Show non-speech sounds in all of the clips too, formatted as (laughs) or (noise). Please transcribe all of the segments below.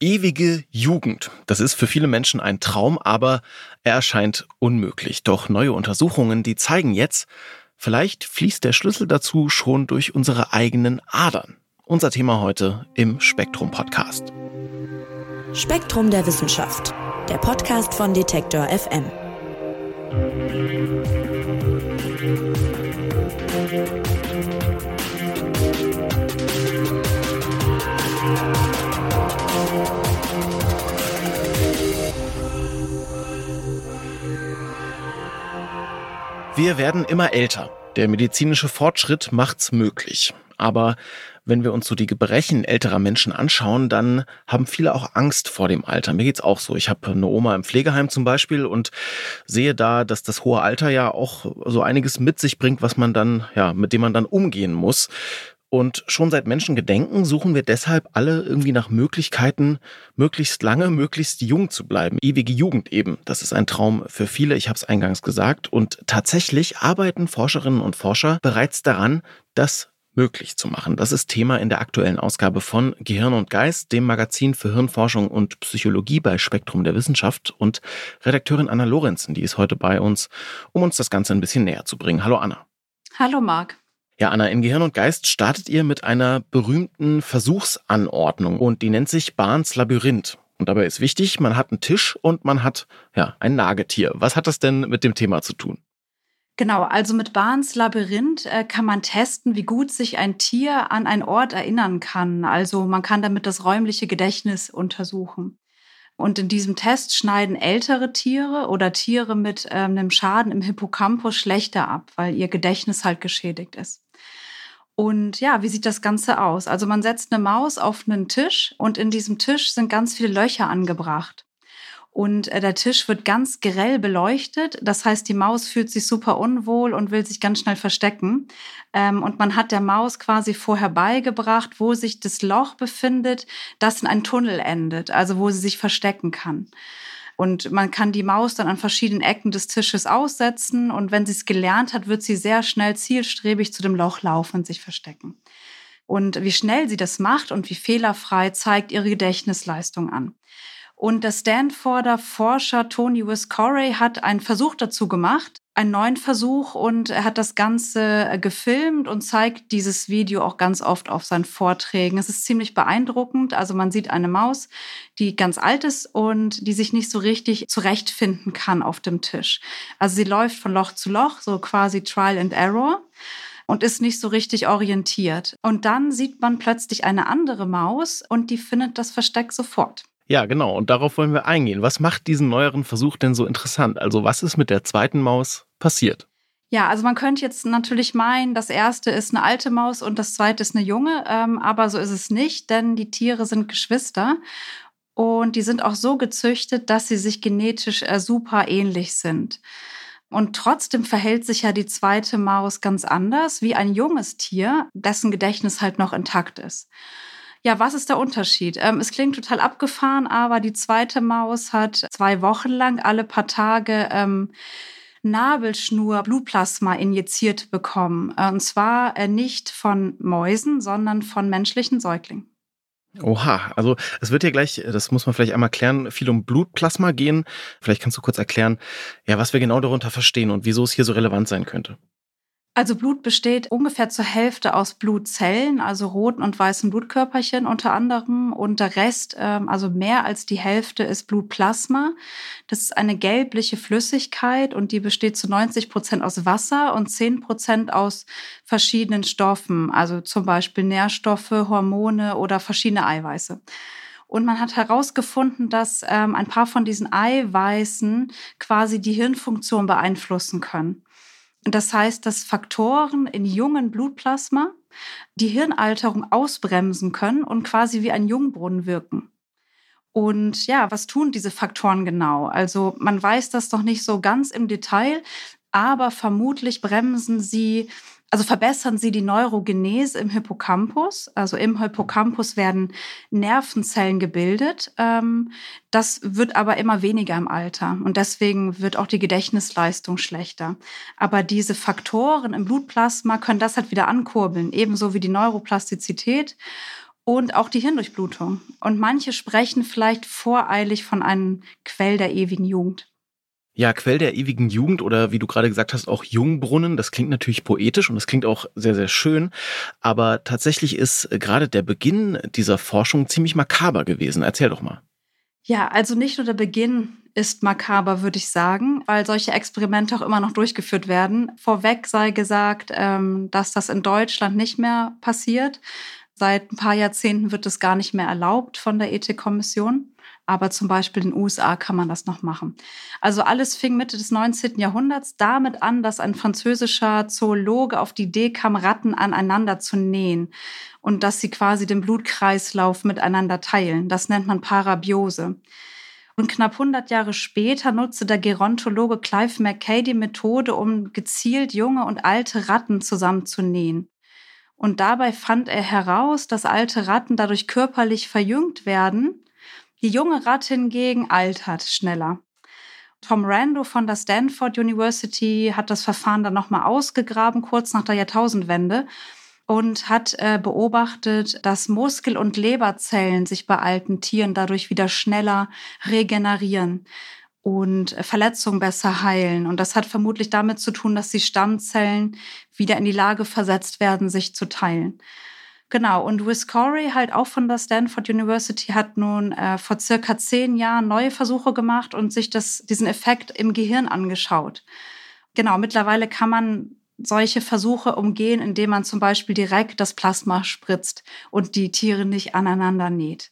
Ewige Jugend. Das ist für viele Menschen ein Traum, aber er erscheint unmöglich. Doch neue Untersuchungen, die zeigen jetzt, vielleicht fließt der Schlüssel dazu schon durch unsere eigenen Adern. Unser Thema heute im Spektrum Podcast. Spektrum der Wissenschaft. Der Podcast von Detektor FM. Wir werden immer älter. Der medizinische Fortschritt macht's möglich. Aber wenn wir uns so die Gebrechen älterer Menschen anschauen, dann haben viele auch Angst vor dem Alter. Mir geht's auch so. Ich habe eine Oma im Pflegeheim zum Beispiel und sehe da, dass das hohe Alter ja auch so einiges mit sich bringt, was man dann, ja, mit dem man dann umgehen muss. Und schon seit Menschengedenken suchen wir deshalb alle irgendwie nach Möglichkeiten, möglichst lange, möglichst jung zu bleiben. Ewige Jugend eben. Das ist ein Traum für viele, ich habe es eingangs gesagt. Und tatsächlich arbeiten Forscherinnen und Forscher bereits daran, das möglich zu machen. Das ist Thema in der aktuellen Ausgabe von Gehirn und Geist, dem Magazin für Hirnforschung und Psychologie bei Spektrum der Wissenschaft. Und Redakteurin Anna Lorenzen, die ist heute bei uns, um uns das Ganze ein bisschen näher zu bringen. Hallo Anna. Hallo Marc. Ja, Anna, in Gehirn und Geist startet ihr mit einer berühmten Versuchsanordnung und die nennt sich Barnes Labyrinth. Und dabei ist wichtig, man hat einen Tisch und man hat ja ein Nagetier. Was hat das denn mit dem Thema zu tun? Genau, also mit Barnes Labyrinth äh, kann man testen, wie gut sich ein Tier an einen Ort erinnern kann. Also man kann damit das räumliche Gedächtnis untersuchen. Und in diesem Test schneiden ältere Tiere oder Tiere mit ähm, einem Schaden im Hippocampus schlechter ab, weil ihr Gedächtnis halt geschädigt ist. Und ja, wie sieht das Ganze aus? Also man setzt eine Maus auf einen Tisch und in diesem Tisch sind ganz viele Löcher angebracht. Und äh, der Tisch wird ganz grell beleuchtet. Das heißt, die Maus fühlt sich super unwohl und will sich ganz schnell verstecken. Ähm, und man hat der Maus quasi vorher beigebracht, wo sich das Loch befindet, das in einen Tunnel endet, also wo sie sich verstecken kann. Und man kann die Maus dann an verschiedenen Ecken des Tisches aussetzen. Und wenn sie es gelernt hat, wird sie sehr schnell zielstrebig zu dem Loch laufen und sich verstecken. Und wie schnell sie das macht und wie fehlerfrei zeigt ihre Gedächtnisleistung an. Und der Stanforder Forscher Tony Wiscorey hat einen Versuch dazu gemacht, einen neuen Versuch und er hat das Ganze äh, gefilmt und zeigt dieses Video auch ganz oft auf seinen Vorträgen. Es ist ziemlich beeindruckend. Also man sieht eine Maus, die ganz alt ist und die sich nicht so richtig zurechtfinden kann auf dem Tisch. Also sie läuft von Loch zu Loch, so quasi Trial and Error und ist nicht so richtig orientiert. Und dann sieht man plötzlich eine andere Maus und die findet das Versteck sofort. Ja, genau. Und darauf wollen wir eingehen. Was macht diesen neueren Versuch denn so interessant? Also was ist mit der zweiten Maus passiert? Ja, also man könnte jetzt natürlich meinen, das erste ist eine alte Maus und das zweite ist eine junge, ähm, aber so ist es nicht, denn die Tiere sind Geschwister und die sind auch so gezüchtet, dass sie sich genetisch äh, super ähnlich sind. Und trotzdem verhält sich ja die zweite Maus ganz anders wie ein junges Tier, dessen Gedächtnis halt noch intakt ist. Ja, was ist der Unterschied? Ähm, es klingt total abgefahren, aber die zweite Maus hat zwei Wochen lang alle paar Tage ähm, Nabelschnur Blutplasma injiziert bekommen. Äh, und zwar äh, nicht von Mäusen, sondern von menschlichen Säuglingen. Oha, also es wird ja gleich, das muss man vielleicht einmal klären, viel um Blutplasma gehen. Vielleicht kannst du kurz erklären, ja, was wir genau darunter verstehen und wieso es hier so relevant sein könnte. Also Blut besteht ungefähr zur Hälfte aus Blutzellen, also roten und weißen Blutkörperchen unter anderem. Und der Rest, ähm, also mehr als die Hälfte, ist Blutplasma. Das ist eine gelbliche Flüssigkeit und die besteht zu 90 Prozent aus Wasser und 10 Prozent aus verschiedenen Stoffen, also zum Beispiel Nährstoffe, Hormone oder verschiedene Eiweiße. Und man hat herausgefunden, dass ähm, ein paar von diesen Eiweißen quasi die Hirnfunktion beeinflussen können. Das heißt, dass Faktoren in jungen Blutplasma die Hirnalterung ausbremsen können und quasi wie ein Jungbrunnen wirken. Und ja, was tun diese Faktoren genau? Also man weiß das noch nicht so ganz im Detail, aber vermutlich bremsen sie also verbessern sie die Neurogenese im Hippocampus. Also im Hippocampus werden Nervenzellen gebildet. Ähm, das wird aber immer weniger im Alter und deswegen wird auch die Gedächtnisleistung schlechter. Aber diese Faktoren im Blutplasma können das halt wieder ankurbeln, ebenso wie die Neuroplastizität. und auch die Hirndurchblutung. Und manche sprechen vielleicht voreilig von einem Quell der ewigen Jugend. Ja, Quell der ewigen Jugend oder wie du gerade gesagt hast, auch Jungbrunnen, das klingt natürlich poetisch und das klingt auch sehr, sehr schön. Aber tatsächlich ist gerade der Beginn dieser Forschung ziemlich makaber gewesen. Erzähl doch mal. Ja, also nicht nur der Beginn ist makaber, würde ich sagen, weil solche Experimente auch immer noch durchgeführt werden. Vorweg sei gesagt, ähm, dass das in Deutschland nicht mehr passiert. Seit ein paar Jahrzehnten wird es gar nicht mehr erlaubt von der Ethikkommission. Aber zum Beispiel in den USA kann man das noch machen. Also alles fing Mitte des 19. Jahrhunderts damit an, dass ein französischer Zoologe auf die Idee kam, Ratten aneinander zu nähen und dass sie quasi den Blutkreislauf miteinander teilen. Das nennt man Parabiose. Und knapp 100 Jahre später nutzte der Gerontologe Clive Mackay die Methode, um gezielt junge und alte Ratten zusammenzunähen. Und dabei fand er heraus, dass alte Ratten dadurch körperlich verjüngt werden. Die junge Ratte hingegen altert schneller. Tom Rando von der Stanford University hat das Verfahren dann nochmal ausgegraben, kurz nach der Jahrtausendwende, und hat äh, beobachtet, dass Muskel- und Leberzellen sich bei alten Tieren dadurch wieder schneller regenerieren und Verletzungen besser heilen. Und das hat vermutlich damit zu tun, dass die Stammzellen wieder in die Lage versetzt werden, sich zu teilen. Genau, und Wiz Corey, halt auch von der Stanford University, hat nun äh, vor circa zehn Jahren neue Versuche gemacht und sich das, diesen Effekt im Gehirn angeschaut. Genau, mittlerweile kann man solche Versuche umgehen, indem man zum Beispiel direkt das Plasma spritzt und die Tiere nicht aneinander näht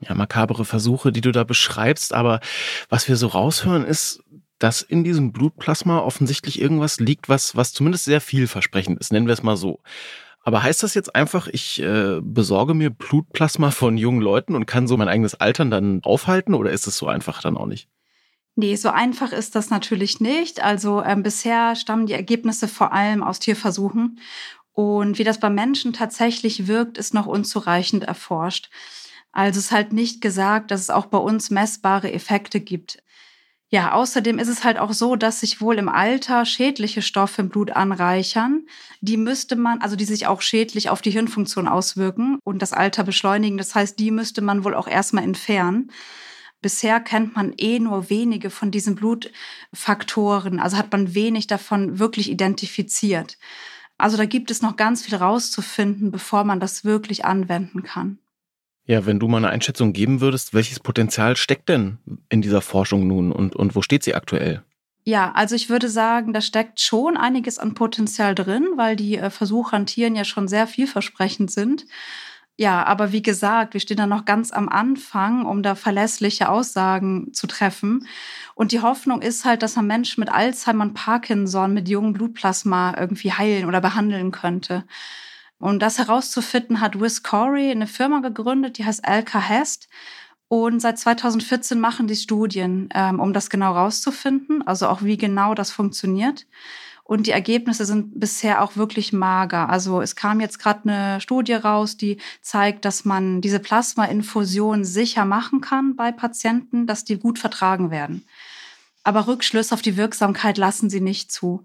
ja, makabere Versuche, die du da beschreibst. Aber was wir so raushören, ist, dass in diesem Blutplasma offensichtlich irgendwas liegt, was, was zumindest sehr vielversprechend ist, nennen wir es mal so. Aber heißt das jetzt einfach, ich äh, besorge mir Blutplasma von jungen Leuten und kann so mein eigenes Altern dann aufhalten oder ist es so einfach dann auch nicht? Nee, so einfach ist das natürlich nicht. Also ähm, bisher stammen die Ergebnisse vor allem aus Tierversuchen. Und wie das beim Menschen tatsächlich wirkt, ist noch unzureichend erforscht. Also es ist halt nicht gesagt, dass es auch bei uns messbare Effekte gibt. Ja, außerdem ist es halt auch so, dass sich wohl im Alter schädliche Stoffe im Blut anreichern. Die müsste man, also die sich auch schädlich auf die Hirnfunktion auswirken und das Alter beschleunigen. Das heißt, die müsste man wohl auch erstmal entfernen. Bisher kennt man eh nur wenige von diesen Blutfaktoren, also hat man wenig davon wirklich identifiziert. Also da gibt es noch ganz viel rauszufinden, bevor man das wirklich anwenden kann. Ja, wenn du mal eine Einschätzung geben würdest, welches Potenzial steckt denn in dieser Forschung nun und, und wo steht sie aktuell? Ja, also ich würde sagen, da steckt schon einiges an Potenzial drin, weil die äh, Versuche an Tieren ja schon sehr vielversprechend sind. Ja, aber wie gesagt, wir stehen da noch ganz am Anfang, um da verlässliche Aussagen zu treffen. Und die Hoffnung ist halt, dass ein Mensch mit Alzheimer und Parkinson mit jungem Blutplasma irgendwie heilen oder behandeln könnte. Um das herauszufinden, hat Wiz Corey eine Firma gegründet, die heißt Alka Hest. Und seit 2014 machen die Studien, ähm, um das genau rauszufinden, also auch wie genau das funktioniert. Und die Ergebnisse sind bisher auch wirklich mager. Also es kam jetzt gerade eine Studie raus, die zeigt, dass man diese Plasmainfusion sicher machen kann bei Patienten, dass die gut vertragen werden. Aber Rückschlüsse auf die Wirksamkeit lassen sie nicht zu.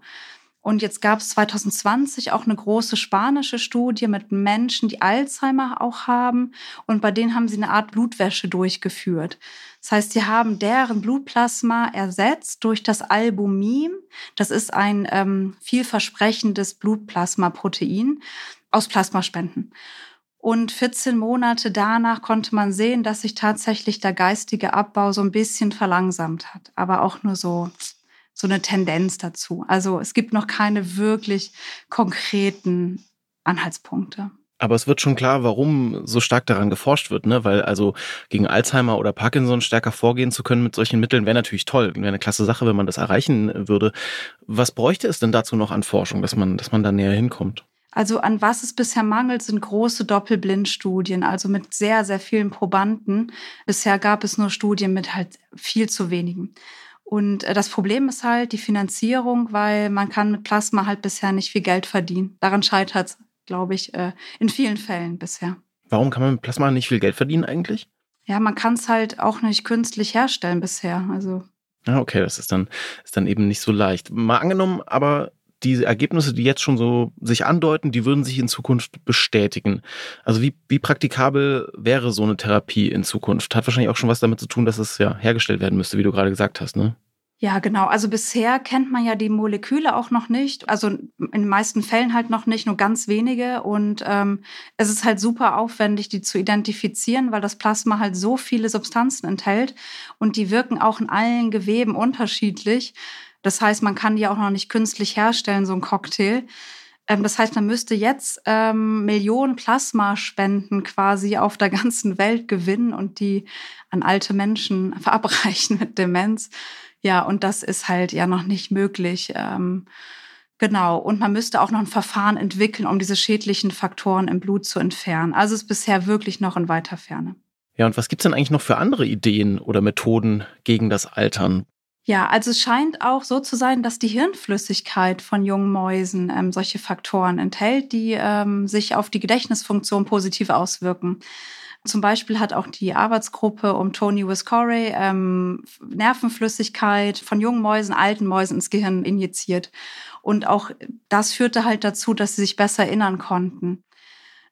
Und jetzt gab es 2020 auch eine große spanische Studie mit Menschen, die Alzheimer auch haben. Und bei denen haben sie eine Art Blutwäsche durchgeführt. Das heißt, sie haben deren Blutplasma ersetzt durch das Albumin. Das ist ein ähm, vielversprechendes Blutplasmaprotein aus Plasmaspenden. Und 14 Monate danach konnte man sehen, dass sich tatsächlich der geistige Abbau so ein bisschen verlangsamt hat. Aber auch nur so so eine Tendenz dazu. Also es gibt noch keine wirklich konkreten Anhaltspunkte. Aber es wird schon klar, warum so stark daran geforscht wird, ne? Weil also gegen Alzheimer oder Parkinson stärker vorgehen zu können mit solchen Mitteln wäre natürlich toll. Wäre eine klasse Sache, wenn man das erreichen würde. Was bräuchte es denn dazu noch an Forschung, dass man, dass man da näher hinkommt? Also an was es bisher mangelt, sind große Doppelblindstudien, also mit sehr, sehr vielen Probanden. Bisher gab es nur Studien mit halt viel zu wenigen. Und äh, das Problem ist halt die Finanzierung, weil man kann mit Plasma halt bisher nicht viel Geld verdienen. Daran scheitert es, glaube ich, äh, in vielen Fällen bisher. Warum kann man mit Plasma nicht viel Geld verdienen eigentlich? Ja, man kann es halt auch nicht künstlich herstellen bisher. Also. Ah, okay, das ist dann, ist dann eben nicht so leicht. Mal angenommen, aber diese Ergebnisse, die jetzt schon so sich andeuten, die würden sich in Zukunft bestätigen. Also wie, wie praktikabel wäre so eine Therapie in Zukunft? Hat wahrscheinlich auch schon was damit zu tun, dass es ja hergestellt werden müsste, wie du gerade gesagt hast, ne? Ja, genau. Also bisher kennt man ja die Moleküle auch noch nicht. Also in den meisten Fällen halt noch nicht, nur ganz wenige. Und ähm, es ist halt super aufwendig, die zu identifizieren, weil das Plasma halt so viele Substanzen enthält und die wirken auch in allen Geweben unterschiedlich. Das heißt, man kann die auch noch nicht künstlich herstellen, so ein Cocktail. Ähm, das heißt, man müsste jetzt ähm, Millionen Plasmaspenden quasi auf der ganzen Welt gewinnen und die an alte Menschen (laughs) verabreichen mit Demenz. Ja, und das ist halt ja noch nicht möglich. Ähm, genau. Und man müsste auch noch ein Verfahren entwickeln, um diese schädlichen Faktoren im Blut zu entfernen. Also ist bisher wirklich noch in weiter Ferne. Ja, und was gibt's denn eigentlich noch für andere Ideen oder Methoden gegen das Altern? Ja, also es scheint auch so zu sein, dass die Hirnflüssigkeit von jungen Mäusen ähm, solche Faktoren enthält, die ähm, sich auf die Gedächtnisfunktion positiv auswirken. Zum Beispiel hat auch die Arbeitsgruppe um Tony Wiscorey ähm, Nervenflüssigkeit von jungen Mäusen, alten Mäusen ins Gehirn injiziert. Und auch das führte halt dazu, dass sie sich besser erinnern konnten.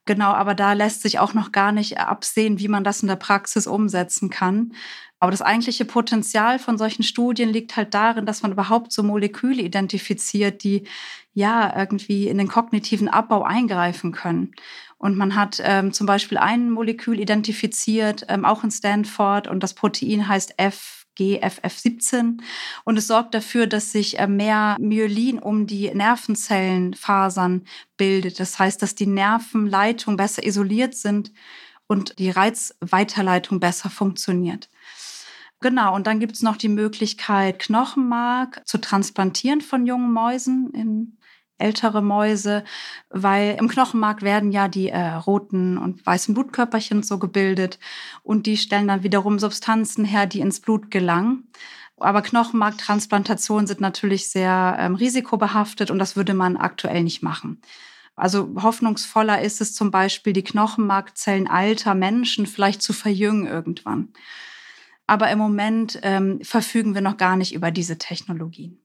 Genau, aber da lässt sich auch noch gar nicht absehen, wie man das in der Praxis umsetzen kann. Aber das eigentliche Potenzial von solchen Studien liegt halt darin, dass man überhaupt so Moleküle identifiziert, die ja irgendwie in den kognitiven Abbau eingreifen können. Und man hat ähm, zum Beispiel ein Molekül identifiziert, ähm, auch in Stanford, und das Protein heißt F. GFF17 und es sorgt dafür, dass sich äh, mehr Myelin um die Nervenzellenfasern bildet. Das heißt, dass die Nervenleitungen besser isoliert sind und die Reizweiterleitung besser funktioniert. Genau, und dann gibt es noch die Möglichkeit, Knochenmark zu transplantieren von jungen Mäusen in ältere Mäuse, weil im Knochenmark werden ja die äh, roten und weißen Blutkörperchen so gebildet und die stellen dann wiederum Substanzen her, die ins Blut gelangen. Aber Knochenmarktransplantationen sind natürlich sehr ähm, risikobehaftet und das würde man aktuell nicht machen. Also hoffnungsvoller ist es zum Beispiel, die Knochenmarkzellen alter Menschen vielleicht zu verjüngen irgendwann. Aber im Moment ähm, verfügen wir noch gar nicht über diese Technologien.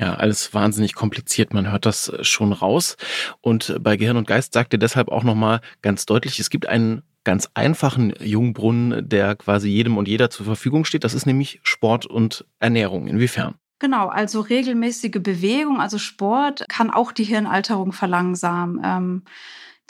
Ja, alles wahnsinnig kompliziert. Man hört das schon raus. Und bei Gehirn und Geist sagt ihr deshalb auch nochmal ganz deutlich, es gibt einen ganz einfachen Jungbrunnen, der quasi jedem und jeder zur Verfügung steht. Das ist nämlich Sport und Ernährung. Inwiefern? Genau, also regelmäßige Bewegung, also Sport kann auch die Hirnalterung verlangsamen. Ähm,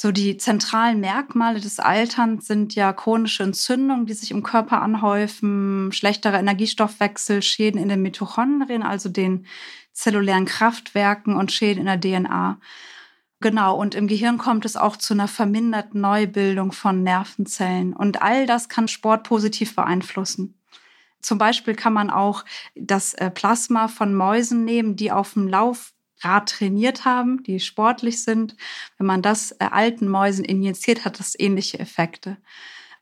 so die zentralen Merkmale des Alterns sind ja chronische Entzündungen, die sich im Körper anhäufen, schlechterer Energiestoffwechsel, Schäden in den Mitochondrien, also den zellulären Kraftwerken und Schäden in der DNA. Genau, und im Gehirn kommt es auch zu einer verminderten Neubildung von Nervenzellen. Und all das kann Sport positiv beeinflussen. Zum Beispiel kann man auch das äh, Plasma von Mäusen nehmen, die auf dem Lauf Rad trainiert haben, die sportlich sind. Wenn man das äh, alten Mäusen injiziert, hat das ähnliche Effekte.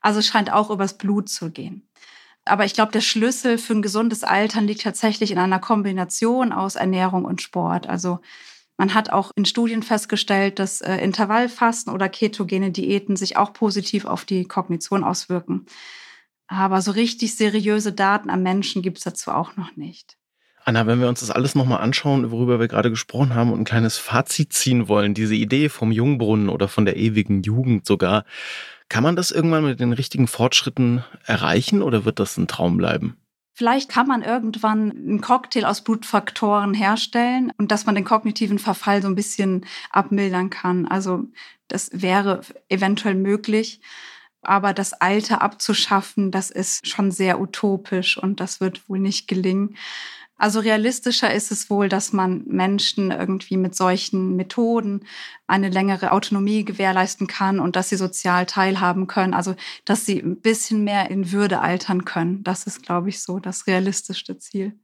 Also es scheint auch übers Blut zu gehen. Aber ich glaube, der Schlüssel für ein gesundes Altern liegt tatsächlich in einer Kombination aus Ernährung und Sport. Also man hat auch in Studien festgestellt, dass äh, Intervallfasten oder ketogene Diäten sich auch positiv auf die Kognition auswirken. Aber so richtig seriöse Daten am Menschen gibt es dazu auch noch nicht. Anna, wenn wir uns das alles nochmal anschauen, worüber wir gerade gesprochen haben und ein kleines Fazit ziehen wollen, diese Idee vom Jungbrunnen oder von der ewigen Jugend sogar, kann man das irgendwann mit den richtigen Fortschritten erreichen oder wird das ein Traum bleiben? Vielleicht kann man irgendwann einen Cocktail aus Blutfaktoren herstellen und dass man den kognitiven Verfall so ein bisschen abmildern kann. Also das wäre eventuell möglich. Aber das Alter abzuschaffen, das ist schon sehr utopisch und das wird wohl nicht gelingen. Also realistischer ist es wohl, dass man Menschen irgendwie mit solchen Methoden eine längere Autonomie gewährleisten kann und dass sie sozial teilhaben können. Also dass sie ein bisschen mehr in Würde altern können. Das ist, glaube ich, so das realistischste Ziel.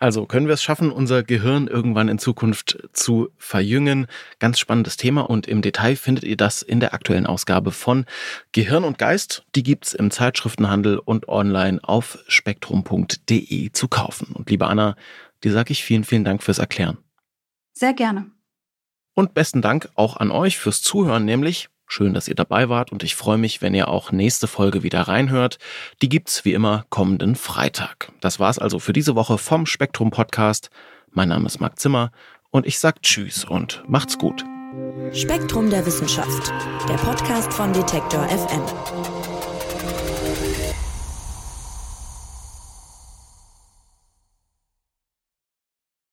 Also können wir es schaffen, unser Gehirn irgendwann in Zukunft zu verjüngen? Ganz spannendes Thema und im Detail findet ihr das in der aktuellen Ausgabe von Gehirn und Geist. Die gibt's im Zeitschriftenhandel und online auf spektrum.de zu kaufen. Und liebe Anna, dir sage ich vielen, vielen Dank fürs Erklären. Sehr gerne. Und besten Dank auch an euch fürs Zuhören, nämlich Schön, dass ihr dabei wart und ich freue mich, wenn ihr auch nächste Folge wieder reinhört. Die gibt's wie immer kommenden Freitag. Das war's also für diese Woche vom Spektrum Podcast. Mein Name ist Marc Zimmer Und ich sag Tschüss und macht's gut. Spektrum der Wissenschaft, der Podcast von Detektor FM.